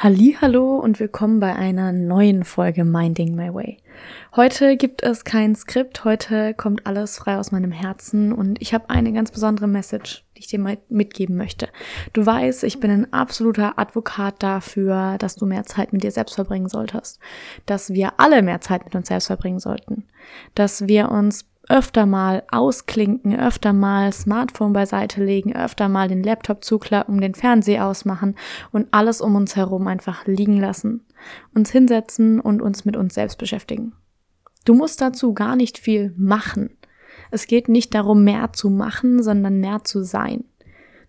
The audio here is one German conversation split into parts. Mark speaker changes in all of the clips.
Speaker 1: Hallo und willkommen bei einer neuen Folge Minding My Way. Heute gibt es kein Skript, heute kommt alles frei aus meinem Herzen und ich habe eine ganz besondere Message, die ich dir mitgeben möchte. Du weißt, ich bin ein absoluter Advokat dafür, dass du mehr Zeit mit dir selbst verbringen solltest, dass wir alle mehr Zeit mit uns selbst verbringen sollten, dass wir uns öfter mal ausklinken, öfter mal Smartphone beiseite legen, öfter mal den Laptop zuklappen, den Fernseher ausmachen und alles um uns herum einfach liegen lassen, uns hinsetzen und uns mit uns selbst beschäftigen. Du musst dazu gar nicht viel machen. Es geht nicht darum, mehr zu machen, sondern mehr zu sein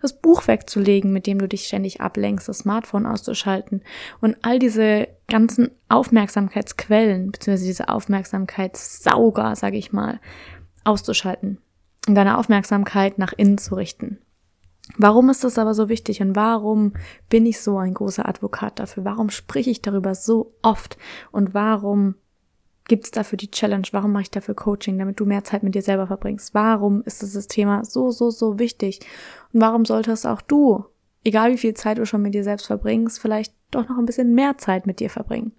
Speaker 1: das Buch wegzulegen, mit dem du dich ständig ablenkst, das Smartphone auszuschalten und all diese ganzen Aufmerksamkeitsquellen, beziehungsweise diese Aufmerksamkeitssauger, sage ich mal, auszuschalten und deine Aufmerksamkeit nach innen zu richten. Warum ist das aber so wichtig und warum bin ich so ein großer Advokat dafür? Warum spreche ich darüber so oft und warum gibt es dafür die Challenge? Warum mache ich dafür Coaching, damit du mehr Zeit mit dir selber verbringst? Warum ist dieses Thema so, so, so wichtig? Und warum solltest auch du, egal wie viel Zeit du schon mit dir selbst verbringst, vielleicht doch noch ein bisschen mehr Zeit mit dir verbringen?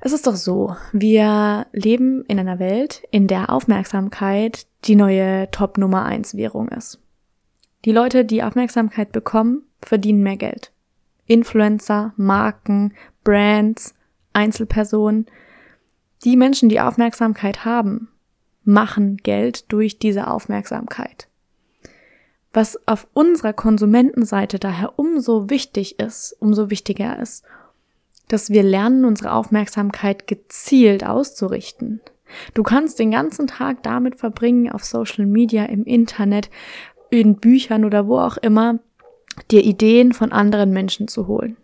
Speaker 1: Es ist doch so, wir leben in einer Welt, in der Aufmerksamkeit die neue Top Nummer 1 Währung ist. Die Leute, die Aufmerksamkeit bekommen, verdienen mehr Geld. Influencer, Marken, Brands, Einzelpersonen, die Menschen, die Aufmerksamkeit haben, machen Geld durch diese Aufmerksamkeit. Was auf unserer Konsumentenseite daher umso wichtig ist, umso wichtiger ist, dass wir lernen, unsere Aufmerksamkeit gezielt auszurichten. Du kannst den ganzen Tag damit verbringen, auf Social Media, im Internet, in Büchern oder wo auch immer, dir Ideen von anderen Menschen zu holen.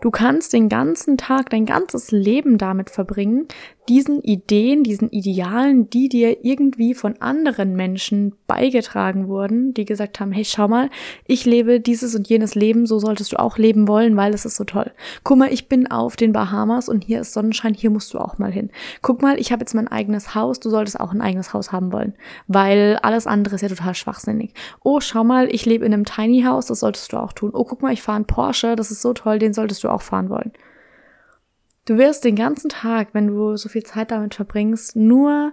Speaker 1: Du kannst den ganzen Tag, dein ganzes Leben damit verbringen, diesen Ideen, diesen Idealen, die dir irgendwie von anderen Menschen beigetragen wurden, die gesagt haben, hey, schau mal, ich lebe dieses und jenes Leben, so solltest du auch leben wollen, weil es ist so toll. Guck mal, ich bin auf den Bahamas und hier ist Sonnenschein, hier musst du auch mal hin. Guck mal, ich habe jetzt mein eigenes Haus, du solltest auch ein eigenes Haus haben wollen, weil alles andere ist ja total schwachsinnig. Oh, schau mal, ich lebe in einem Tiny House, das solltest du auch tun. Oh, guck mal, ich fahre einen Porsche, das ist so toll, den solltest du auch fahren wollen. Du wirst den ganzen Tag, wenn du so viel Zeit damit verbringst, nur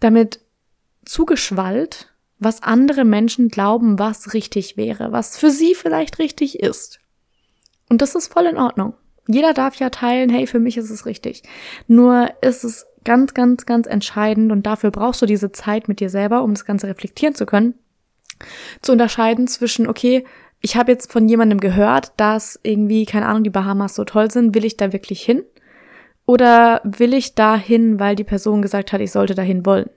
Speaker 1: damit zugeschwallt, was andere Menschen glauben, was richtig wäre, was für sie vielleicht richtig ist. Und das ist voll in Ordnung. Jeder darf ja teilen, hey, für mich ist es richtig. Nur ist es ganz, ganz, ganz entscheidend und dafür brauchst du diese Zeit mit dir selber, um das Ganze reflektieren zu können, zu unterscheiden zwischen, okay, ich habe jetzt von jemandem gehört, dass irgendwie, keine Ahnung, die Bahamas so toll sind, will ich da wirklich hin? Oder will ich da hin, weil die Person gesagt hat, ich sollte dahin wollen?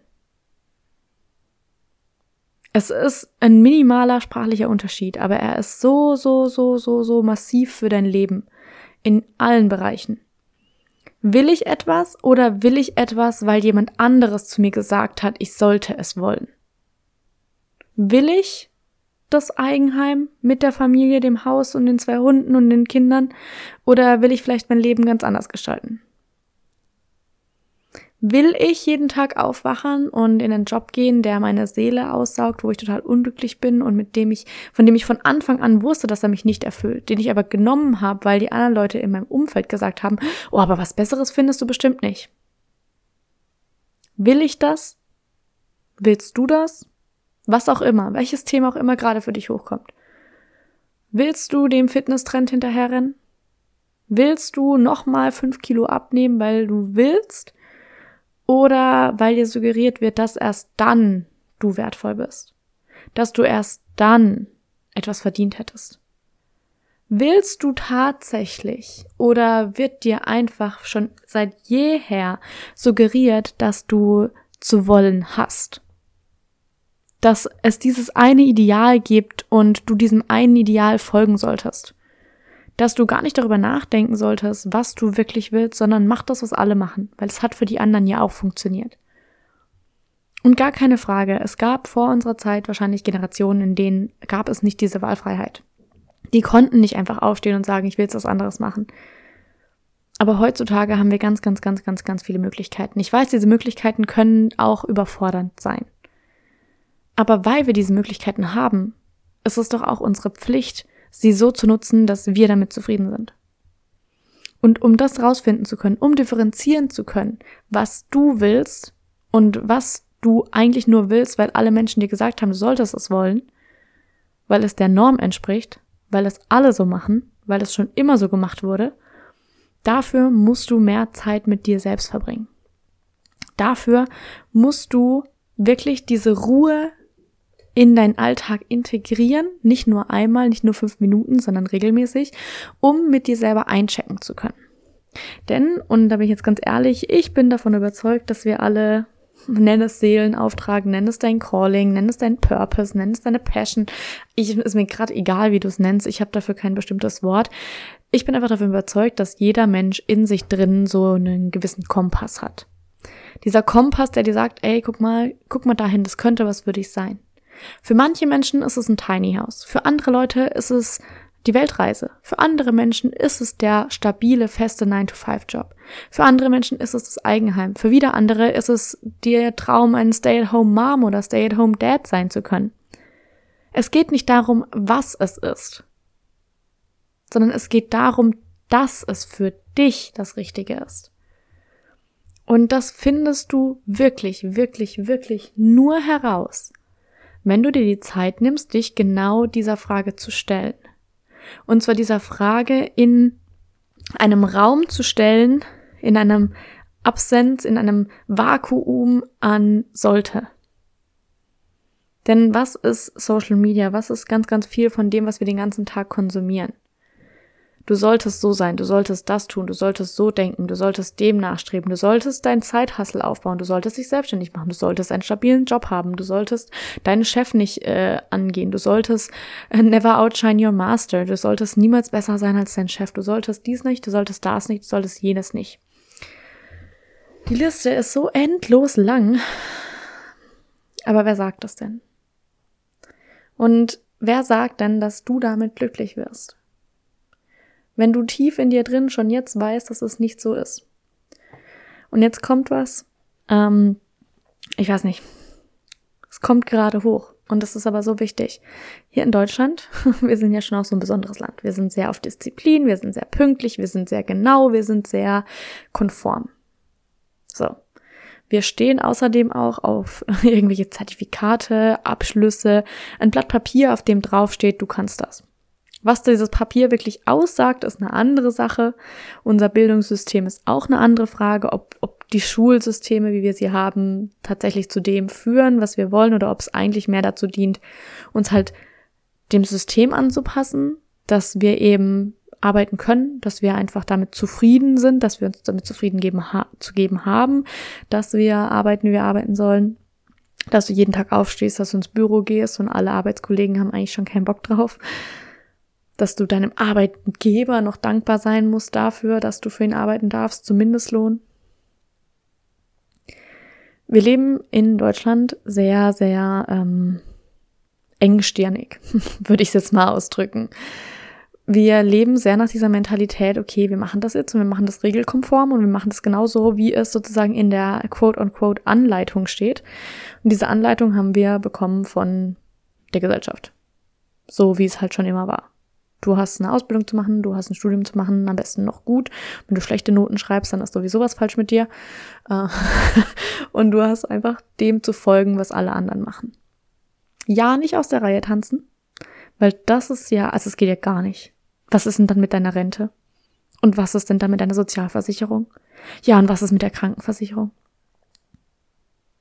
Speaker 1: Es ist ein minimaler sprachlicher Unterschied, aber er ist so, so, so, so, so massiv für dein Leben. In allen Bereichen. Will ich etwas oder will ich etwas, weil jemand anderes zu mir gesagt hat, ich sollte es wollen? Will ich das Eigenheim mit der Familie, dem Haus und den zwei Hunden und den Kindern? Oder will ich vielleicht mein Leben ganz anders gestalten? Will ich jeden Tag aufwachen und in einen Job gehen, der meine Seele aussaugt, wo ich total unglücklich bin und mit dem ich, von dem ich von Anfang an wusste, dass er mich nicht erfüllt, den ich aber genommen habe, weil die anderen Leute in meinem Umfeld gesagt haben, oh, aber was Besseres findest du bestimmt nicht. Will ich das? Willst du das? Was auch immer, welches Thema auch immer gerade für dich hochkommt. Willst du dem Fitnesstrend hinterherrennen? Willst du nochmal fünf Kilo abnehmen, weil du willst? oder weil dir suggeriert wird, dass erst dann du wertvoll bist, dass du erst dann etwas verdient hättest. Willst du tatsächlich oder wird dir einfach schon seit jeher suggeriert, dass du zu wollen hast? Dass es dieses eine Ideal gibt und du diesem einen Ideal folgen solltest? Dass du gar nicht darüber nachdenken solltest, was du wirklich willst, sondern mach das, was alle machen, weil es hat für die anderen ja auch funktioniert. Und gar keine Frage, es gab vor unserer Zeit wahrscheinlich Generationen, in denen gab es nicht diese Wahlfreiheit. Die konnten nicht einfach aufstehen und sagen, ich will jetzt was anderes machen. Aber heutzutage haben wir ganz, ganz, ganz, ganz, ganz viele Möglichkeiten. Ich weiß, diese Möglichkeiten können auch überfordernd sein. Aber weil wir diese Möglichkeiten haben, ist es doch auch unsere Pflicht, sie so zu nutzen, dass wir damit zufrieden sind. Und um das rausfinden zu können, um differenzieren zu können, was du willst und was du eigentlich nur willst, weil alle Menschen dir gesagt haben, du solltest es wollen, weil es der Norm entspricht, weil es alle so machen, weil es schon immer so gemacht wurde, dafür musst du mehr Zeit mit dir selbst verbringen. Dafür musst du wirklich diese Ruhe in deinen Alltag integrieren, nicht nur einmal, nicht nur fünf Minuten, sondern regelmäßig, um mit dir selber einchecken zu können. Denn, und da bin ich jetzt ganz ehrlich, ich bin davon überzeugt, dass wir alle Nenn es Seelenauftrag, nenn es dein Calling, nenn es dein Purpose, nenn es deine Passion. Ich ist mir gerade egal, wie du es nennst. Ich habe dafür kein bestimmtes Wort. Ich bin einfach davon überzeugt, dass jeder Mensch in sich drin so einen gewissen Kompass hat. Dieser Kompass, der dir sagt, ey, guck mal, guck mal dahin, das könnte was für dich sein. Für manche Menschen ist es ein Tiny House. Für andere Leute ist es die Weltreise. Für andere Menschen ist es der stabile, feste 9-to-5-Job. Für andere Menschen ist es das Eigenheim. Für wieder andere ist es der Traum, ein Stay-at-home-Mom oder Stay-at-home-Dad sein zu können. Es geht nicht darum, was es ist, sondern es geht darum, dass es für dich das Richtige ist. Und das findest du wirklich, wirklich, wirklich nur heraus, wenn du dir die Zeit nimmst, dich genau dieser Frage zu stellen. Und zwar dieser Frage in einem Raum zu stellen, in einem Absenz, in einem Vakuum an sollte. Denn was ist Social Media? Was ist ganz, ganz viel von dem, was wir den ganzen Tag konsumieren? Du solltest so sein, du solltest das tun, du solltest so denken, du solltest dem nachstreben, du solltest deinen Zeithassel aufbauen, du solltest dich selbstständig machen, du solltest einen stabilen Job haben, du solltest deinen Chef nicht äh, angehen, du solltest äh, never outshine your master, du solltest niemals besser sein als dein Chef, du solltest dies nicht, du solltest das nicht, du solltest jenes nicht. Die Liste ist so endlos lang. Aber wer sagt das denn? Und wer sagt denn, dass du damit glücklich wirst? Wenn du tief in dir drin schon jetzt weißt, dass es nicht so ist. Und jetzt kommt was, ähm, ich weiß nicht, es kommt gerade hoch. Und das ist aber so wichtig. Hier in Deutschland, wir sind ja schon auch so ein besonderes Land. Wir sind sehr auf Disziplin, wir sind sehr pünktlich, wir sind sehr genau, wir sind sehr konform. So. Wir stehen außerdem auch auf irgendwelche Zertifikate, Abschlüsse, ein Blatt Papier, auf dem draufsteht, du kannst das. Was dieses Papier wirklich aussagt, ist eine andere Sache. Unser Bildungssystem ist auch eine andere Frage, ob, ob die Schulsysteme, wie wir sie haben, tatsächlich zu dem führen, was wir wollen, oder ob es eigentlich mehr dazu dient, uns halt dem System anzupassen, dass wir eben arbeiten können, dass wir einfach damit zufrieden sind, dass wir uns damit zufrieden geben, ha zu geben haben, dass wir arbeiten, wie wir arbeiten sollen, dass du jeden Tag aufstehst, dass du ins Büro gehst und alle Arbeitskollegen haben eigentlich schon keinen Bock drauf dass du deinem Arbeitgeber noch dankbar sein musst dafür, dass du für ihn arbeiten darfst, zum Mindestlohn. Wir leben in Deutschland sehr, sehr ähm, engstirnig, würde ich es jetzt mal ausdrücken. Wir leben sehr nach dieser Mentalität, okay, wir machen das jetzt und wir machen das regelkonform und wir machen das genauso, wie es sozusagen in der quote-unquote Anleitung steht. Und diese Anleitung haben wir bekommen von der Gesellschaft. So wie es halt schon immer war. Du hast eine Ausbildung zu machen, du hast ein Studium zu machen, am besten noch gut. Wenn du schlechte Noten schreibst, dann ist sowieso was falsch mit dir. Äh, und du hast einfach dem zu folgen, was alle anderen machen. Ja, nicht aus der Reihe tanzen, weil das ist ja, also es geht ja gar nicht. Was ist denn dann mit deiner Rente? Und was ist denn dann mit deiner Sozialversicherung? Ja, und was ist mit der Krankenversicherung?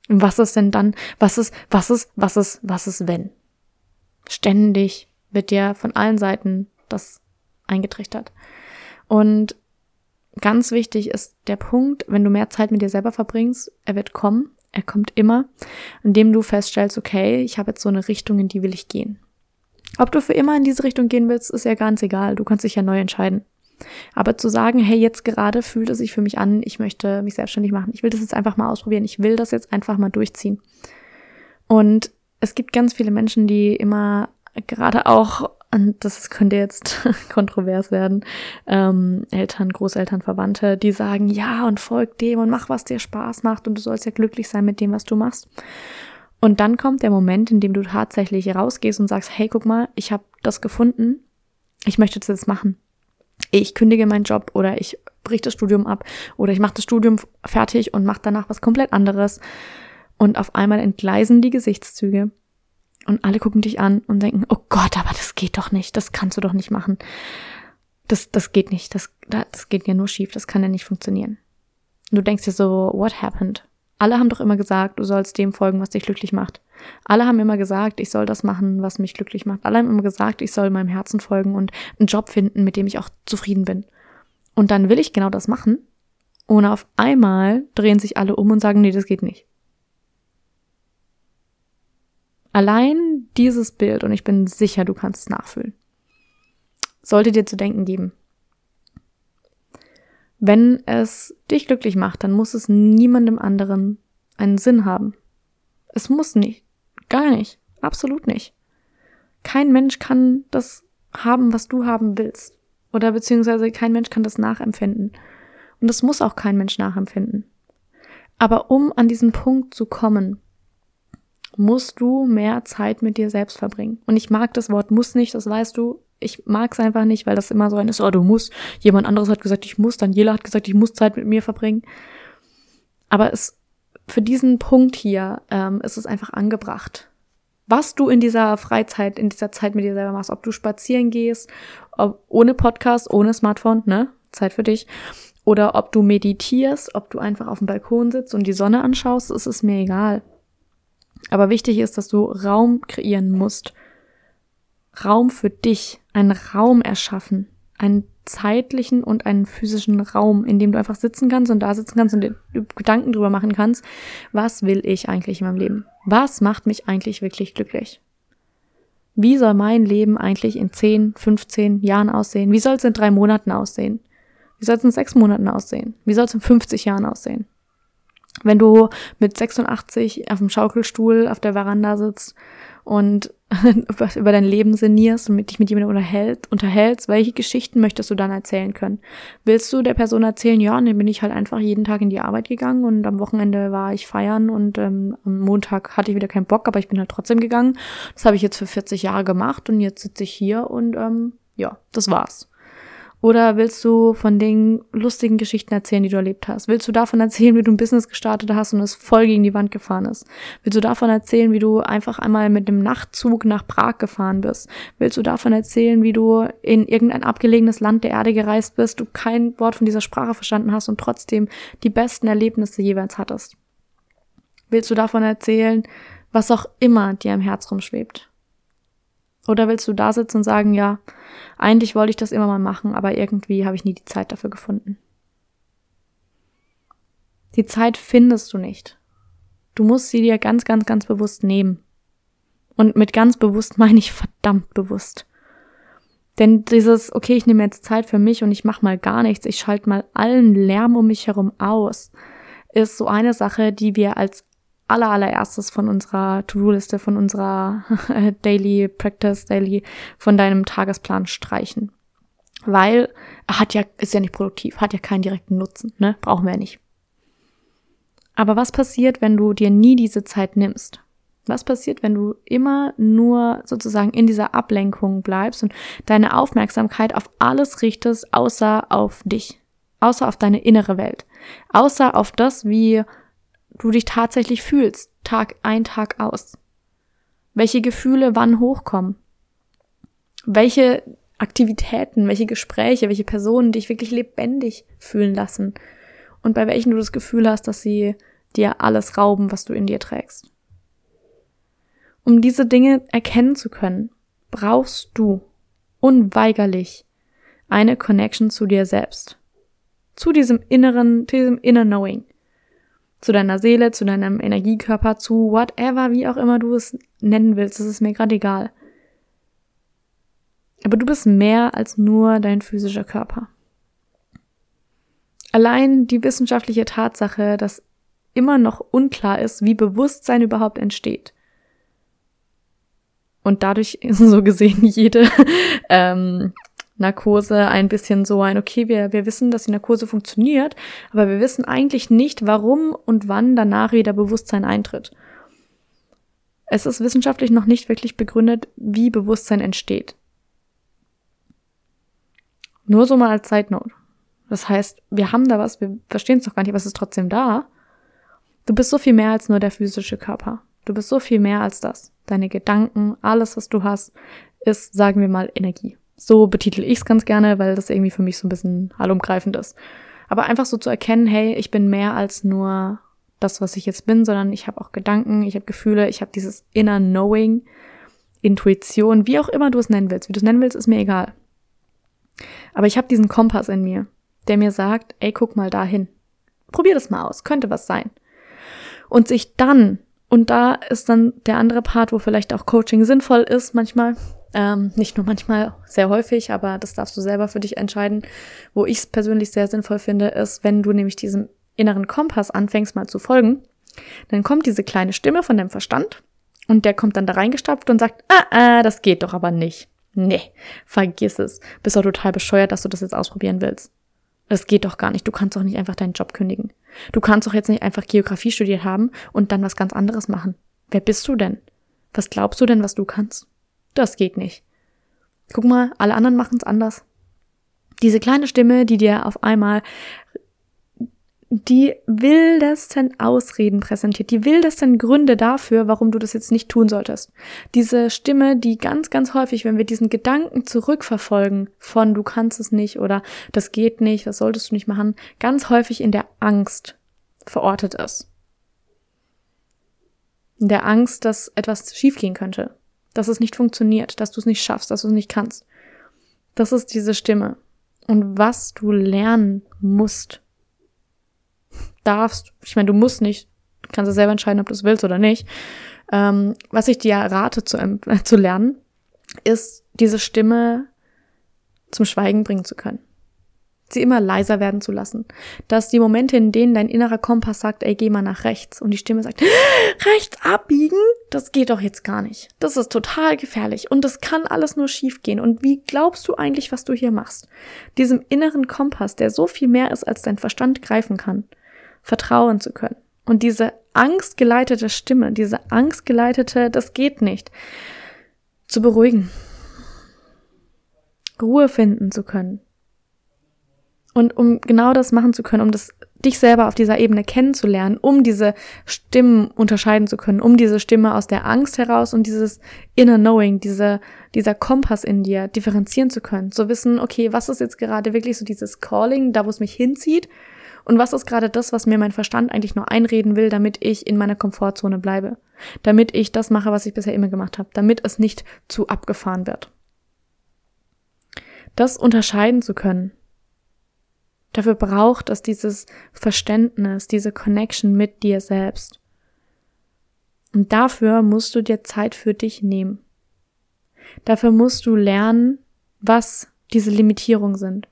Speaker 1: Und was ist denn dann, was ist, was ist, was ist, was ist, wenn? Ständig wird dir von allen Seiten das eingetrichtert. Und ganz wichtig ist der Punkt, wenn du mehr Zeit mit dir selber verbringst, er wird kommen, er kommt immer, indem du feststellst, okay, ich habe jetzt so eine Richtung, in die will ich gehen. Ob du für immer in diese Richtung gehen willst, ist ja ganz egal. Du kannst dich ja neu entscheiden. Aber zu sagen, hey, jetzt gerade fühlt es sich für mich an, ich möchte mich selbstständig machen. Ich will das jetzt einfach mal ausprobieren. Ich will das jetzt einfach mal durchziehen. Und es gibt ganz viele Menschen, die immer gerade auch, und das könnte jetzt kontrovers werden, ähm, Eltern, Großeltern, Verwandte, die sagen, ja, und folg dem und mach, was dir Spaß macht und du sollst ja glücklich sein mit dem, was du machst. Und dann kommt der Moment, in dem du tatsächlich rausgehst und sagst, hey, guck mal, ich habe das gefunden, ich möchte das machen. Ich kündige meinen Job oder ich brich das Studium ab oder ich mache das Studium fertig und mache danach was komplett anderes. Und auf einmal entgleisen die Gesichtszüge und alle gucken dich an und denken, oh Gott, aber das geht doch nicht, das kannst du doch nicht machen. Das, das geht nicht, das, das geht ja nur schief, das kann ja nicht funktionieren. Und du denkst dir so, what happened? Alle haben doch immer gesagt, du sollst dem folgen, was dich glücklich macht. Alle haben immer gesagt, ich soll das machen, was mich glücklich macht. Alle haben immer gesagt, ich soll meinem Herzen folgen und einen Job finden, mit dem ich auch zufrieden bin. Und dann will ich genau das machen. Und auf einmal drehen sich alle um und sagen, nee, das geht nicht. Allein dieses Bild, und ich bin sicher, du kannst es nachfühlen, sollte dir zu denken geben. Wenn es dich glücklich macht, dann muss es niemandem anderen einen Sinn haben. Es muss nicht. Gar nicht. Absolut nicht. Kein Mensch kann das haben, was du haben willst. Oder beziehungsweise kein Mensch kann das nachempfinden. Und das muss auch kein Mensch nachempfinden. Aber um an diesen Punkt zu kommen, musst du mehr Zeit mit dir selbst verbringen. Und ich mag das Wort muss nicht, das weißt du ich mag es einfach nicht, weil das immer so ein ist, oh, du musst. Jemand anderes hat gesagt, ich muss. Daniela hat gesagt, ich muss Zeit mit mir verbringen. Aber es, für diesen Punkt hier ähm, ist es einfach angebracht. Was du in dieser Freizeit, in dieser Zeit mit dir selber machst, ob du spazieren gehst, ob, ohne Podcast, ohne Smartphone, ne? Zeit für dich. Oder ob du meditierst, ob du einfach auf dem Balkon sitzt und die Sonne anschaust, ist es mir egal. Aber wichtig ist, dass du Raum kreieren musst Raum für dich, einen Raum erschaffen, einen zeitlichen und einen physischen Raum, in dem du einfach sitzen kannst und da sitzen kannst und Gedanken drüber machen kannst, was will ich eigentlich in meinem Leben? Was macht mich eigentlich wirklich glücklich? Wie soll mein Leben eigentlich in 10, 15 Jahren aussehen? Wie soll es in drei Monaten aussehen? Wie soll es in sechs Monaten aussehen? Wie soll es in 50 Jahren aussehen? Wenn du mit 86 auf dem Schaukelstuhl auf der Veranda sitzt und über dein Leben sinnierst und mit dich mit jemandem unterhält, unterhältst, welche Geschichten möchtest du dann erzählen können? Willst du der Person erzählen, ja, dann bin ich halt einfach jeden Tag in die Arbeit gegangen und am Wochenende war ich feiern und ähm, am Montag hatte ich wieder keinen Bock, aber ich bin halt trotzdem gegangen. Das habe ich jetzt für 40 Jahre gemacht und jetzt sitze ich hier und ähm, ja, das war's. Oder willst du von den lustigen Geschichten erzählen, die du erlebt hast? Willst du davon erzählen, wie du ein Business gestartet hast und es voll gegen die Wand gefahren ist? Willst du davon erzählen, wie du einfach einmal mit dem Nachtzug nach Prag gefahren bist? Willst du davon erzählen, wie du in irgendein abgelegenes Land der Erde gereist bist, du kein Wort von dieser Sprache verstanden hast und trotzdem die besten Erlebnisse jeweils hattest? Willst du davon erzählen, was auch immer dir im Herz rumschwebt? Oder willst du da sitzen und sagen, ja, eigentlich wollte ich das immer mal machen, aber irgendwie habe ich nie die Zeit dafür gefunden. Die Zeit findest du nicht. Du musst sie dir ganz, ganz, ganz bewusst nehmen. Und mit ganz bewusst meine ich verdammt bewusst. Denn dieses, okay, ich nehme jetzt Zeit für mich und ich mache mal gar nichts, ich schalte mal allen Lärm um mich herum aus, ist so eine Sache, die wir als aller, allererstes von unserer To-Do-Liste, von unserer Daily Practice, Daily, von deinem Tagesplan streichen. Weil hat ja, ist ja nicht produktiv, hat ja keinen direkten Nutzen, ne? Brauchen wir ja nicht. Aber was passiert, wenn du dir nie diese Zeit nimmst? Was passiert, wenn du immer nur sozusagen in dieser Ablenkung bleibst und deine Aufmerksamkeit auf alles richtest, außer auf dich, außer auf deine innere Welt, außer auf das, wie du dich tatsächlich fühlst, Tag ein, Tag aus. Welche Gefühle wann hochkommen. Welche Aktivitäten, welche Gespräche, welche Personen dich wirklich lebendig fühlen lassen. Und bei welchen du das Gefühl hast, dass sie dir alles rauben, was du in dir trägst. Um diese Dinge erkennen zu können, brauchst du unweigerlich eine Connection zu dir selbst. Zu diesem inneren, zu diesem inner Knowing. Zu deiner Seele, zu deinem Energiekörper, zu whatever, wie auch immer du es nennen willst. Das ist mir gerade egal. Aber du bist mehr als nur dein physischer Körper. Allein die wissenschaftliche Tatsache, dass immer noch unklar ist, wie Bewusstsein überhaupt entsteht. Und dadurch so gesehen jede ähm, Narkose ein bisschen so ein, okay, wir, wir wissen, dass die Narkose funktioniert, aber wir wissen eigentlich nicht, warum und wann danach wieder Bewusstsein eintritt. Es ist wissenschaftlich noch nicht wirklich begründet, wie Bewusstsein entsteht. Nur so mal als Side Note. Das heißt, wir haben da was, wir verstehen es doch gar nicht, aber es ist trotzdem da. Du bist so viel mehr als nur der physische Körper. Du bist so viel mehr als das. Deine Gedanken, alles, was du hast, ist, sagen wir mal, Energie. So betitel ich es ganz gerne, weil das irgendwie für mich so ein bisschen allumgreifend ist. Aber einfach so zu erkennen, hey, ich bin mehr als nur das, was ich jetzt bin, sondern ich habe auch Gedanken, ich habe Gefühle, ich habe dieses inner Knowing, Intuition, wie auch immer du es nennen willst. Wie du es nennen willst, ist mir egal. Aber ich habe diesen Kompass in mir, der mir sagt, ey, guck mal dahin. Probier das mal aus, könnte was sein. Und sich dann, und da ist dann der andere Part, wo vielleicht auch Coaching sinnvoll ist, manchmal, ähm, nicht nur manchmal, sehr häufig, aber das darfst du selber für dich entscheiden. Wo ich es persönlich sehr sinnvoll finde, ist, wenn du nämlich diesem inneren Kompass anfängst mal zu folgen, dann kommt diese kleine Stimme von deinem Verstand und der kommt dann da reingestapft und sagt, ah, ah, das geht doch aber nicht. Nee, vergiss es. Bist doch total bescheuert, dass du das jetzt ausprobieren willst. Das geht doch gar nicht. Du kannst doch nicht einfach deinen Job kündigen. Du kannst doch jetzt nicht einfach Geografie studiert haben und dann was ganz anderes machen. Wer bist du denn? Was glaubst du denn, was du kannst? Das geht nicht. Guck mal, alle anderen machen es anders. Diese kleine Stimme, die dir auf einmal die wildesten Ausreden präsentiert, die wildesten Gründe dafür, warum du das jetzt nicht tun solltest. Diese Stimme, die ganz, ganz häufig, wenn wir diesen Gedanken zurückverfolgen von du kannst es nicht oder das geht nicht, das solltest du nicht machen, ganz häufig in der Angst verortet ist. In der Angst, dass etwas schiefgehen könnte, dass es nicht funktioniert, dass du es nicht schaffst, dass du es nicht kannst. Das ist diese Stimme. Und was du lernen musst, darfst, ich meine, du musst nicht, du kannst ja selber entscheiden, ob du es willst oder nicht. Ähm, was ich dir rate zu, äh, zu lernen, ist diese Stimme zum Schweigen bringen zu können. Sie immer leiser werden zu lassen. Dass die Momente, in denen dein innerer Kompass sagt, ey, geh mal nach rechts und die Stimme sagt, rechts abbiegen, das geht doch jetzt gar nicht. Das ist total gefährlich und das kann alles nur schief gehen. Und wie glaubst du eigentlich, was du hier machst? Diesem inneren Kompass, der so viel mehr ist, als dein Verstand greifen kann vertrauen zu können. Und diese angstgeleitete Stimme, diese angstgeleitete, das geht nicht, zu beruhigen, Ruhe finden zu können. Und um genau das machen zu können, um das dich selber auf dieser Ebene kennenzulernen, um diese Stimmen unterscheiden zu können, um diese Stimme aus der Angst heraus und dieses inner Knowing, diese, dieser Kompass in dir differenzieren zu können, zu wissen, okay, was ist jetzt gerade wirklich so dieses Calling, da wo es mich hinzieht und was ist gerade das, was mir mein Verstand eigentlich nur einreden will, damit ich in meiner Komfortzone bleibe? Damit ich das mache, was ich bisher immer gemacht habe, damit es nicht zu abgefahren wird. Das unterscheiden zu können, dafür braucht es dieses Verständnis, diese Connection mit dir selbst. Und dafür musst du dir Zeit für dich nehmen. Dafür musst du lernen, was diese Limitierungen sind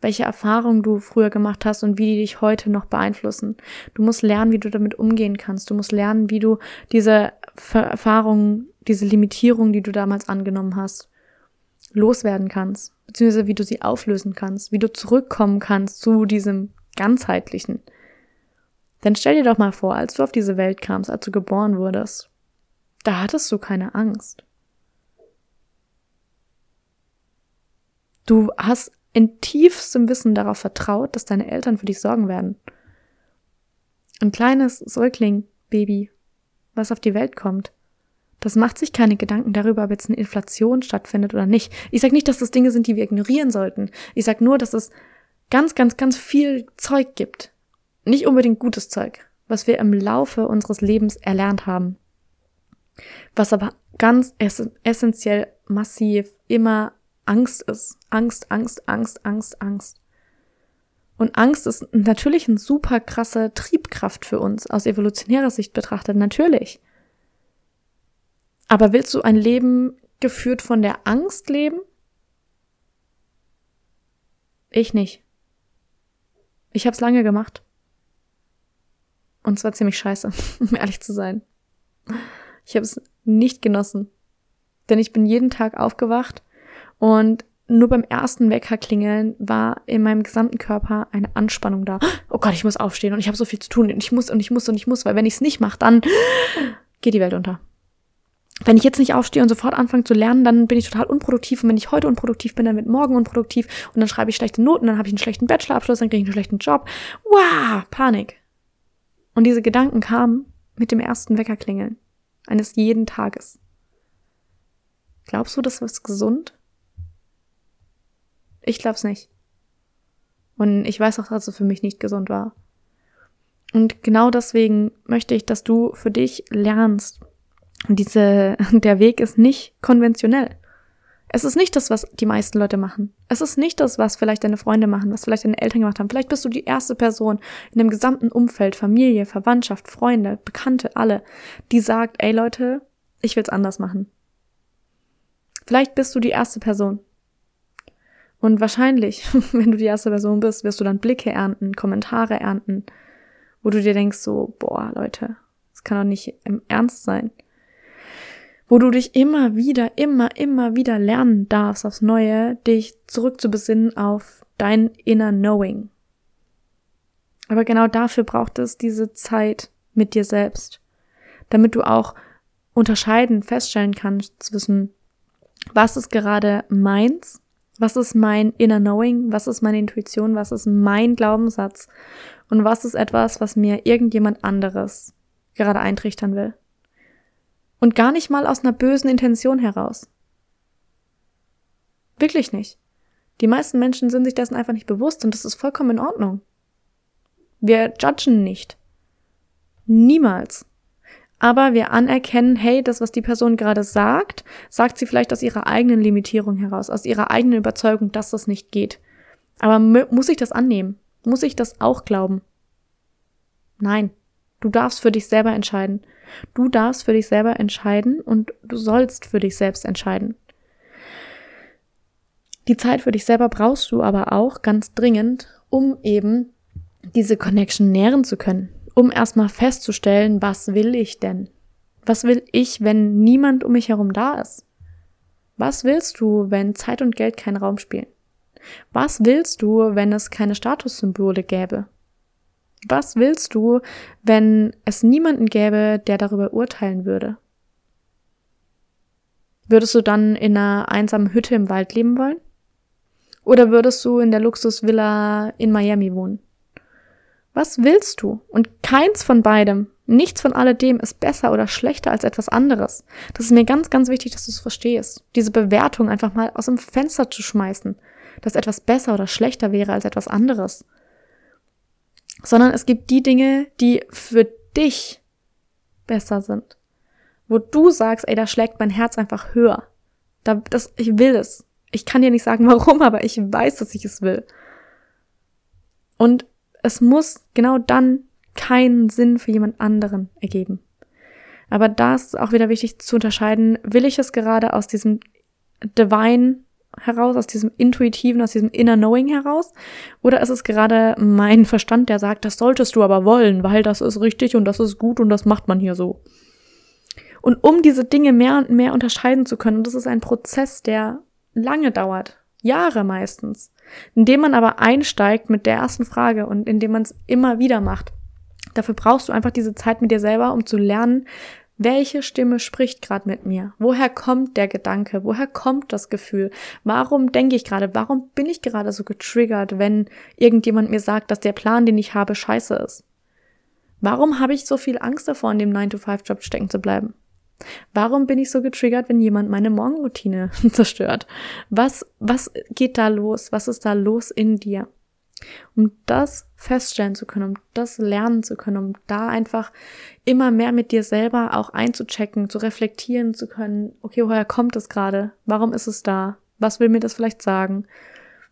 Speaker 1: welche Erfahrungen du früher gemacht hast und wie die dich heute noch beeinflussen. Du musst lernen, wie du damit umgehen kannst. Du musst lernen, wie du diese Erfahrungen, diese Limitierungen, die du damals angenommen hast, loswerden kannst, beziehungsweise wie du sie auflösen kannst, wie du zurückkommen kannst zu diesem ganzheitlichen. Denn stell dir doch mal vor, als du auf diese Welt kamst, als du geboren wurdest, da hattest du keine Angst. Du hast in tiefstem Wissen darauf vertraut, dass deine Eltern für dich sorgen werden. Ein kleines Säugling-Baby, was auf die Welt kommt, das macht sich keine Gedanken darüber, ob jetzt eine Inflation stattfindet oder nicht. Ich sage nicht, dass das Dinge sind, die wir ignorieren sollten. Ich sage nur, dass es ganz, ganz, ganz viel Zeug gibt. Nicht unbedingt gutes Zeug. was wir im Laufe unseres Lebens erlernt haben. Was aber ganz ess essentiell massiv immer Angst ist. Angst, Angst, Angst, Angst, Angst. Und Angst ist natürlich eine super krasse Triebkraft für uns aus evolutionärer Sicht betrachtet, natürlich. Aber willst du ein Leben geführt von der Angst leben? Ich nicht. Ich habe es lange gemacht. Und zwar ziemlich scheiße, um ehrlich zu sein. Ich habe es nicht genossen. Denn ich bin jeden Tag aufgewacht und nur beim ersten Weckerklingeln war in meinem gesamten Körper eine Anspannung da. Oh Gott, ich muss aufstehen und ich habe so viel zu tun und ich muss und ich muss und ich muss, weil wenn ich es nicht mache, dann geht die Welt unter. Wenn ich jetzt nicht aufstehe und sofort anfange zu lernen, dann bin ich total unproduktiv. Und wenn ich heute unproduktiv bin, dann wird morgen unproduktiv. Und dann schreibe ich schlechte Noten, dann habe ich einen schlechten Bachelorabschluss, dann kriege ich einen schlechten Job. Wow, Panik. Und diese Gedanken kamen mit dem ersten Weckerklingeln eines jeden Tages. Glaubst du, das ist gesund? Ich glaub's nicht. Und ich weiß auch, dass es für mich nicht gesund war. Und genau deswegen möchte ich, dass du für dich lernst. Und diese, der Weg ist nicht konventionell. Es ist nicht das, was die meisten Leute machen. Es ist nicht das, was vielleicht deine Freunde machen, was vielleicht deine Eltern gemacht haben. Vielleicht bist du die erste Person in dem gesamten Umfeld, Familie, Verwandtschaft, Freunde, Bekannte, alle, die sagt, ey Leute, ich will's anders machen. Vielleicht bist du die erste Person. Und wahrscheinlich, wenn du die erste Person bist, wirst du dann Blicke ernten, Kommentare ernten, wo du dir denkst so, boah, Leute, das kann doch nicht im Ernst sein wo du dich immer wieder, immer, immer wieder lernen darfst aufs Neue, dich zurückzubesinnen auf dein inner Knowing. Aber genau dafür braucht es diese Zeit mit dir selbst, damit du auch unterscheiden, feststellen kannst zwischen, was ist gerade meins, was ist mein inner Knowing, was ist meine Intuition, was ist mein Glaubenssatz und was ist etwas, was mir irgendjemand anderes gerade eintrichtern will. Und gar nicht mal aus einer bösen Intention heraus. Wirklich nicht. Die meisten Menschen sind sich dessen einfach nicht bewusst und das ist vollkommen in Ordnung. Wir judgen nicht. Niemals. Aber wir anerkennen, hey, das, was die Person gerade sagt, sagt sie vielleicht aus ihrer eigenen Limitierung heraus, aus ihrer eigenen Überzeugung, dass das nicht geht. Aber muss ich das annehmen? Muss ich das auch glauben? Nein. Du darfst für dich selber entscheiden. Du darfst für dich selber entscheiden und du sollst für dich selbst entscheiden. Die Zeit für dich selber brauchst du aber auch ganz dringend, um eben diese Connection nähren zu können, um erstmal festzustellen, was will ich denn? Was will ich, wenn niemand um mich herum da ist? Was willst du, wenn Zeit und Geld keinen Raum spielen? Was willst du, wenn es keine Statussymbole gäbe? Was willst du, wenn es niemanden gäbe, der darüber urteilen würde? Würdest du dann in einer einsamen Hütte im Wald leben wollen? Oder würdest du in der Luxusvilla in Miami wohnen? Was willst du? Und keins von beidem, nichts von alledem ist besser oder schlechter als etwas anderes. Das ist mir ganz, ganz wichtig, dass du es verstehst. Diese Bewertung einfach mal aus dem Fenster zu schmeißen, dass etwas besser oder schlechter wäre als etwas anderes sondern es gibt die Dinge, die für dich besser sind. Wo du sagst, ey, da schlägt mein Herz einfach höher. Da, das, ich will es. Ich kann dir nicht sagen, warum, aber ich weiß, dass ich es will. Und es muss genau dann keinen Sinn für jemand anderen ergeben. Aber da ist auch wieder wichtig zu unterscheiden, will ich es gerade aus diesem divine heraus, aus diesem intuitiven, aus diesem inner knowing heraus? Oder ist es gerade mein Verstand, der sagt, das solltest du aber wollen, weil das ist richtig und das ist gut und das macht man hier so? Und um diese Dinge mehr und mehr unterscheiden zu können, das ist ein Prozess, der lange dauert, Jahre meistens, indem man aber einsteigt mit der ersten Frage und indem man es immer wieder macht. Dafür brauchst du einfach diese Zeit mit dir selber, um zu lernen, welche Stimme spricht gerade mit mir? Woher kommt der Gedanke? Woher kommt das Gefühl? Warum denke ich gerade? Warum bin ich gerade so getriggert, wenn irgendjemand mir sagt, dass der Plan, den ich habe, scheiße ist? Warum habe ich so viel Angst davor, in dem 9-to-5-Job stecken zu bleiben? Warum bin ich so getriggert, wenn jemand meine Morgenroutine zerstört? Was, was geht da los? Was ist da los in dir? Um das feststellen zu können, um das lernen zu können, um da einfach immer mehr mit dir selber auch einzuchecken, zu reflektieren zu können, okay, woher kommt es gerade? Warum ist es da? Was will mir das vielleicht sagen?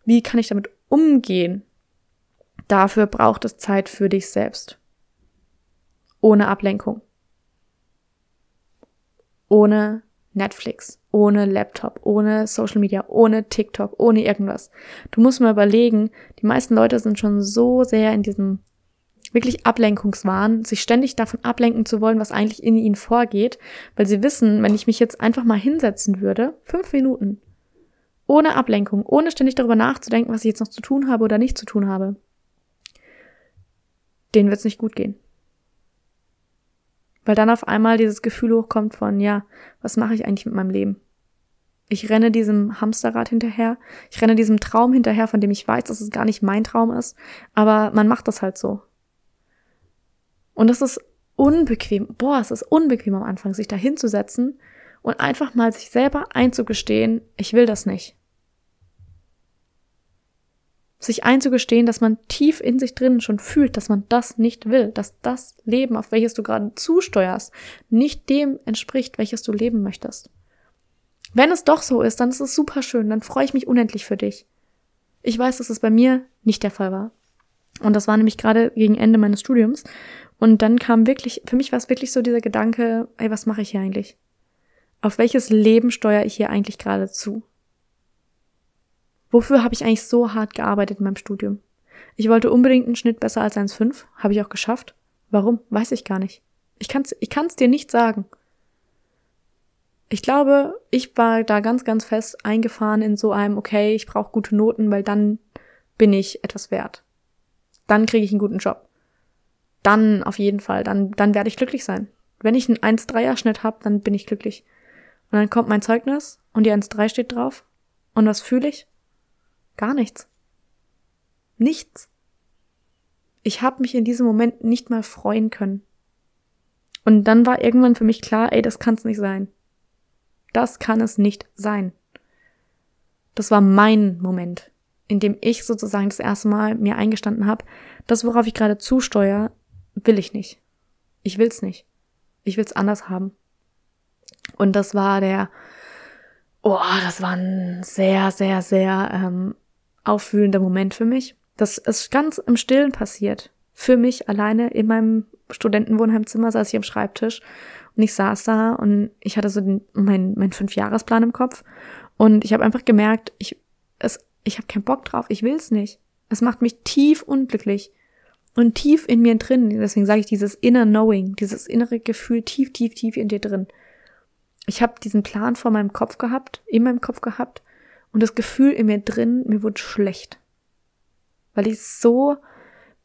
Speaker 1: Wie kann ich damit umgehen? Dafür braucht es Zeit für dich selbst. Ohne Ablenkung. Ohne Netflix, ohne Laptop, ohne Social Media, ohne TikTok, ohne irgendwas. Du musst mal überlegen, die meisten Leute sind schon so sehr in diesem wirklich Ablenkungswahn, sich ständig davon ablenken zu wollen, was eigentlich in ihnen vorgeht, weil sie wissen, wenn ich mich jetzt einfach mal hinsetzen würde, fünf Minuten, ohne Ablenkung, ohne ständig darüber nachzudenken, was ich jetzt noch zu tun habe oder nicht zu tun habe, denen wird es nicht gut gehen. Weil dann auf einmal dieses Gefühl hochkommt von, ja, was mache ich eigentlich mit meinem Leben? Ich renne diesem Hamsterrad hinterher. Ich renne diesem Traum hinterher, von dem ich weiß, dass es gar nicht mein Traum ist. Aber man macht das halt so. Und das ist unbequem. Boah, es ist unbequem am Anfang, sich da hinzusetzen und einfach mal sich selber einzugestehen, ich will das nicht sich einzugestehen, dass man tief in sich drinnen schon fühlt, dass man das nicht will, dass das Leben, auf welches du gerade zusteuerst, nicht dem entspricht, welches du leben möchtest. Wenn es doch so ist, dann ist es super schön, dann freue ich mich unendlich für dich. Ich weiß, dass es bei mir nicht der Fall war. Und das war nämlich gerade gegen Ende meines Studiums. Und dann kam wirklich, für mich war es wirklich so dieser Gedanke, ey, was mache ich hier eigentlich? Auf welches Leben steuere ich hier eigentlich gerade zu? Wofür habe ich eigentlich so hart gearbeitet in meinem Studium? Ich wollte unbedingt einen Schnitt besser als 1,5. Habe ich auch geschafft. Warum? Weiß ich gar nicht. Ich kann es ich kann's dir nicht sagen. Ich glaube, ich war da ganz, ganz fest eingefahren in so einem, okay, ich brauche gute Noten, weil dann bin ich etwas wert. Dann kriege ich einen guten Job. Dann auf jeden Fall, dann, dann werde ich glücklich sein. Wenn ich einen 1-3er-Schnitt habe, dann bin ich glücklich. Und dann kommt mein Zeugnis und die 1-3 steht drauf. Und was fühle ich? Gar nichts. Nichts. Ich habe mich in diesem Moment nicht mal freuen können. Und dann war irgendwann für mich klar, ey, das kann's nicht sein. Das kann es nicht sein. Das war mein Moment, in dem ich sozusagen das erste Mal mir eingestanden habe, das, worauf ich gerade zusteuere, will ich nicht. Ich will's nicht. Ich will's anders haben. Und das war der, oh, das war ein sehr, sehr, sehr ähm, aufwühlender Moment für mich. Das ist ganz im Stillen passiert. Für mich alleine in meinem Studentenwohnheimzimmer saß ich am Schreibtisch und ich saß da und ich hatte so den, mein, mein Fünfjahresplan im Kopf und ich habe einfach gemerkt, ich, es, ich habe keinen Bock drauf, ich will's nicht. Es macht mich tief unglücklich und tief in mir drin. Deswegen sage ich dieses inner Knowing, dieses innere Gefühl tief, tief, tief in dir drin. Ich habe diesen Plan vor meinem Kopf gehabt, in meinem Kopf gehabt und das Gefühl in mir drin, mir wurde schlecht. Weil ich so,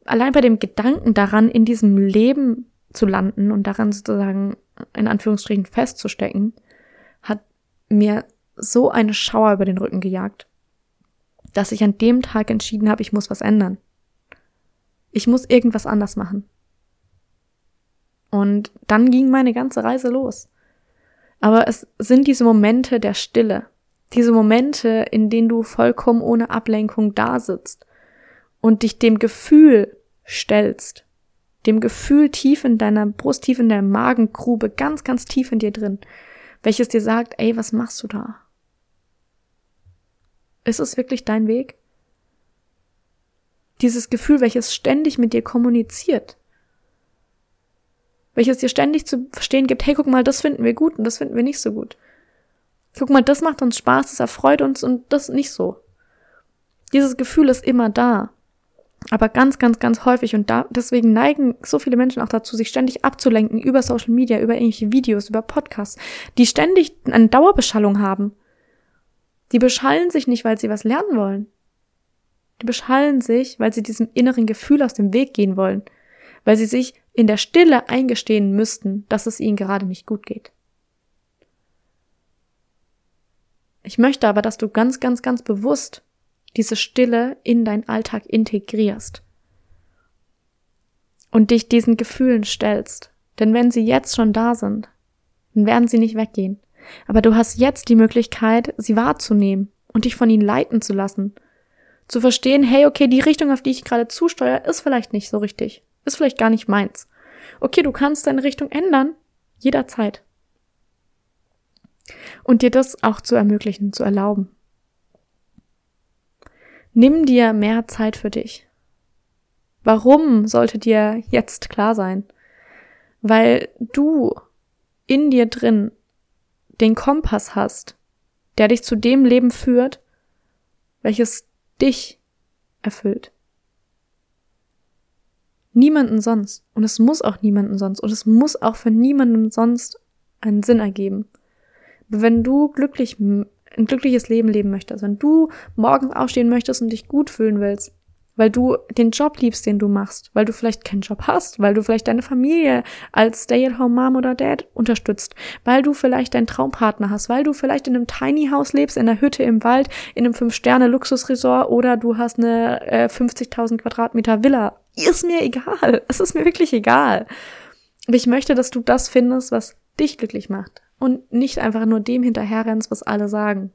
Speaker 1: allein bei dem Gedanken daran, in diesem Leben zu landen und daran sozusagen in Anführungsstrichen festzustecken, hat mir so eine Schauer über den Rücken gejagt, dass ich an dem Tag entschieden habe, ich muss was ändern. Ich muss irgendwas anders machen. Und dann ging meine ganze Reise los. Aber es sind diese Momente der Stille, diese Momente, in denen du vollkommen ohne Ablenkung da sitzt und dich dem Gefühl stellst, dem Gefühl tief in deiner Brust, tief in der Magengrube, ganz, ganz tief in dir drin, welches dir sagt, ey, was machst du da? Ist es wirklich dein Weg? Dieses Gefühl, welches ständig mit dir kommuniziert, welches dir ständig zu verstehen gibt, hey, guck mal, das finden wir gut und das finden wir nicht so gut. Guck mal, das macht uns Spaß, das erfreut uns und das nicht so. Dieses Gefühl ist immer da. Aber ganz, ganz, ganz häufig und da, deswegen neigen so viele Menschen auch dazu, sich ständig abzulenken über Social Media, über irgendwelche Videos, über Podcasts, die ständig eine Dauerbeschallung haben. Die beschallen sich nicht, weil sie was lernen wollen. Die beschallen sich, weil sie diesem inneren Gefühl aus dem Weg gehen wollen. Weil sie sich in der Stille eingestehen müssten, dass es ihnen gerade nicht gut geht. Ich möchte aber, dass du ganz, ganz, ganz bewusst diese Stille in deinen Alltag integrierst und dich diesen Gefühlen stellst. Denn wenn sie jetzt schon da sind, dann werden sie nicht weggehen. Aber du hast jetzt die Möglichkeit, sie wahrzunehmen und dich von ihnen leiten zu lassen. Zu verstehen, hey, okay, die Richtung, auf die ich gerade zusteuere, ist vielleicht nicht so richtig. Ist vielleicht gar nicht meins. Okay, du kannst deine Richtung ändern. Jederzeit. Und dir das auch zu ermöglichen, zu erlauben. Nimm dir mehr Zeit für dich. Warum sollte dir jetzt klar sein? Weil du in dir drin den Kompass hast, der dich zu dem Leben führt, welches dich erfüllt. Niemanden sonst. Und es muss auch niemanden sonst. Und es muss auch für niemanden sonst einen Sinn ergeben. Wenn du glücklich, ein glückliches Leben leben möchtest, wenn du morgens aufstehen möchtest und dich gut fühlen willst, weil du den Job liebst, den du machst, weil du vielleicht keinen Job hast, weil du vielleicht deine Familie als Stay-at-home-Mom oder Dad unterstützt, weil du vielleicht deinen Traumpartner hast, weil du vielleicht in einem Tiny House lebst, in einer Hütte im Wald, in einem Fünf-Sterne-Luxusresort oder du hast eine äh, 50.000 Quadratmeter Villa. Ist mir egal. Es ist mir wirklich egal. Aber ich möchte, dass du das findest, was dich glücklich macht und nicht einfach nur dem hinterherrennst, was alle sagen.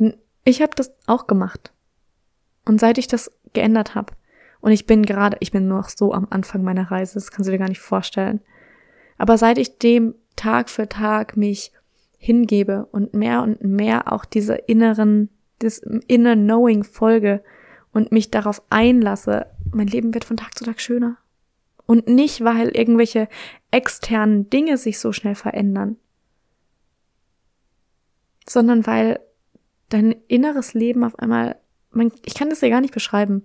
Speaker 1: Denn ich habe das auch gemacht. Und seit ich das geändert habe, und ich bin gerade, ich bin noch so am Anfang meiner Reise, das kannst du dir gar nicht vorstellen. Aber seit ich dem Tag für Tag mich hingebe und mehr und mehr auch diese inneren, das inner Knowing folge und mich darauf einlasse, mein Leben wird von Tag zu Tag schöner. Und nicht, weil irgendwelche externen Dinge sich so schnell verändern, sondern weil dein inneres Leben auf einmal man, ich kann das ja gar nicht beschreiben.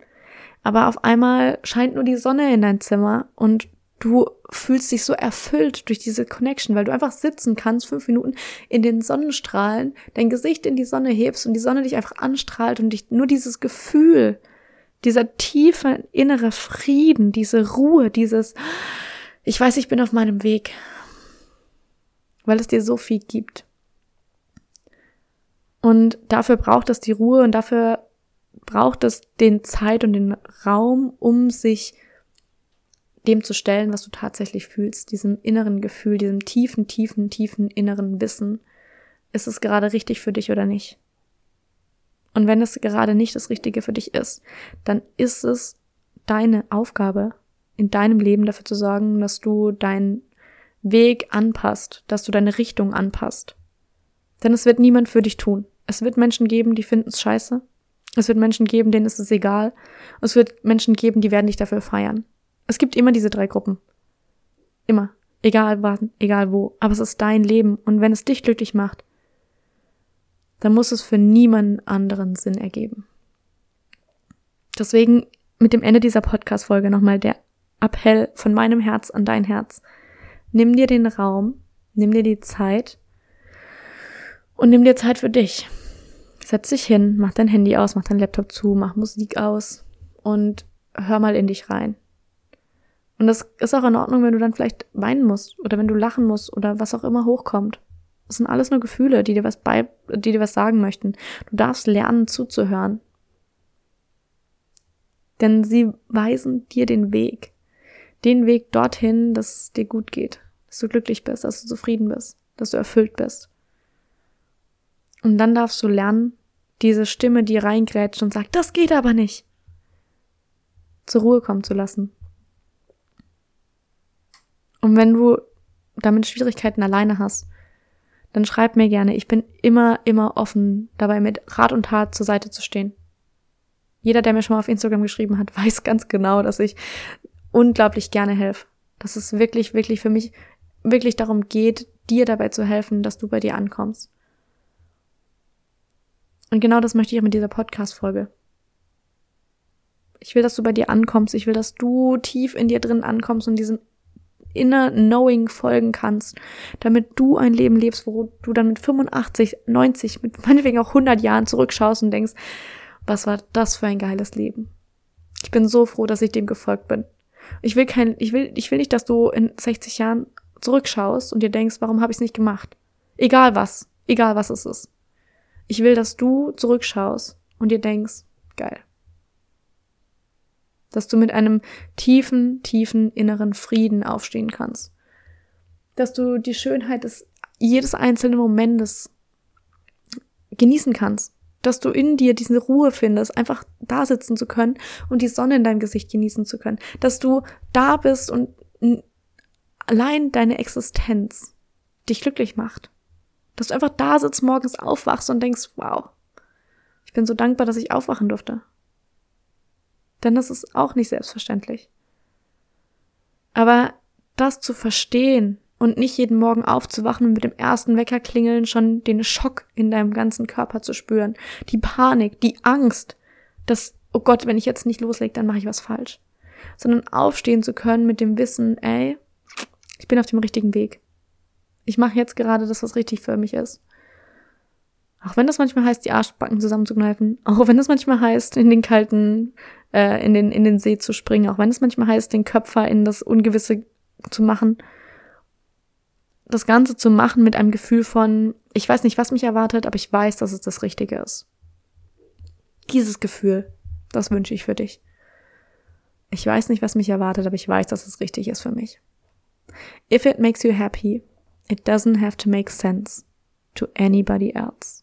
Speaker 1: Aber auf einmal scheint nur die Sonne in dein Zimmer und du fühlst dich so erfüllt durch diese Connection, weil du einfach sitzen kannst, fünf Minuten in den Sonnenstrahlen, dein Gesicht in die Sonne hebst und die Sonne dich einfach anstrahlt und dich nur dieses Gefühl, dieser tiefe innere Frieden, diese Ruhe, dieses, ich weiß, ich bin auf meinem Weg, weil es dir so viel gibt. Und dafür braucht es die Ruhe und dafür braucht es den Zeit und den Raum, um sich dem zu stellen, was du tatsächlich fühlst, diesem inneren Gefühl, diesem tiefen, tiefen, tiefen inneren Wissen. Ist es gerade richtig für dich oder nicht? Und wenn es gerade nicht das Richtige für dich ist, dann ist es deine Aufgabe, in deinem Leben dafür zu sorgen, dass du deinen Weg anpasst, dass du deine Richtung anpasst. Denn es wird niemand für dich tun. Es wird Menschen geben, die finden es scheiße. Es wird Menschen geben, denen ist es egal. Es wird Menschen geben, die werden dich dafür feiern. Es gibt immer diese drei Gruppen. Immer. Egal wann, egal wo. Aber es ist dein Leben. Und wenn es dich glücklich macht, dann muss es für niemanden anderen Sinn ergeben. Deswegen mit dem Ende dieser Podcast-Folge nochmal der Appell von meinem Herz an dein Herz. Nimm dir den Raum, nimm dir die Zeit und nimm dir Zeit für dich setz dich hin, mach dein Handy aus, mach dein Laptop zu, mach Musik aus und hör mal in dich rein. Und das ist auch in Ordnung, wenn du dann vielleicht weinen musst oder wenn du lachen musst oder was auch immer hochkommt. Das sind alles nur Gefühle, die dir was bei, die dir was sagen möchten. Du darfst lernen zuzuhören. Denn sie weisen dir den Weg. Den Weg dorthin, dass es dir gut geht. Dass du glücklich bist, dass du zufrieden bist, dass du erfüllt bist. Und dann darfst du lernen, diese Stimme, die reingrätscht und sagt, das geht aber nicht, zur Ruhe kommen zu lassen. Und wenn du damit Schwierigkeiten alleine hast, dann schreib mir gerne. Ich bin immer, immer offen dabei, mit Rat und Tat zur Seite zu stehen. Jeder, der mir schon mal auf Instagram geschrieben hat, weiß ganz genau, dass ich unglaublich gerne helfe. Dass es wirklich, wirklich für mich wirklich darum geht, dir dabei zu helfen, dass du bei dir ankommst. Und genau das möchte ich auch mit dieser Podcast-Folge. Ich will, dass du bei dir ankommst. Ich will, dass du tief in dir drin ankommst und diesem inner Knowing folgen kannst, damit du ein Leben lebst, wo du dann mit 85, 90, mit meinetwegen auch 100 Jahren zurückschaust und denkst, was war das für ein geiles Leben? Ich bin so froh, dass ich dem gefolgt bin. Ich will kein, ich will, ich will nicht, dass du in 60 Jahren zurückschaust und dir denkst, warum habe ich es nicht gemacht? Egal was, egal was es ist. Ich will, dass du zurückschaust und dir denkst, geil. Dass du mit einem tiefen, tiefen inneren Frieden aufstehen kannst. Dass du die Schönheit des jedes einzelnen Momentes genießen kannst. dass du in dir diese Ruhe findest, einfach da sitzen zu können und die Sonne in deinem Gesicht genießen zu können, dass du da bist und allein deine Existenz dich glücklich macht. Dass du einfach da sitzt, morgens aufwachst und denkst, wow, ich bin so dankbar, dass ich aufwachen durfte. Denn das ist auch nicht selbstverständlich. Aber das zu verstehen und nicht jeden Morgen aufzuwachen und mit dem ersten Wecker klingeln schon den Schock in deinem ganzen Körper zu spüren, die Panik, die Angst, dass, oh Gott, wenn ich jetzt nicht loslege, dann mache ich was falsch. Sondern aufstehen zu können mit dem Wissen, ey, ich bin auf dem richtigen Weg. Ich mache jetzt gerade das, was richtig für mich ist. Auch wenn das manchmal heißt, die Arschbacken zusammenzukneifen, auch wenn das manchmal heißt, in den kalten, äh, in den, in den See zu springen, auch wenn es manchmal heißt, den Köpfer in das Ungewisse zu machen, das Ganze zu machen mit einem Gefühl von, ich weiß nicht, was mich erwartet, aber ich weiß, dass es das Richtige ist. Dieses Gefühl, das wünsche ich für dich. Ich weiß nicht, was mich erwartet, aber ich weiß, dass es richtig ist für mich. If it makes you happy, it doesn't have to make sense to anybody else.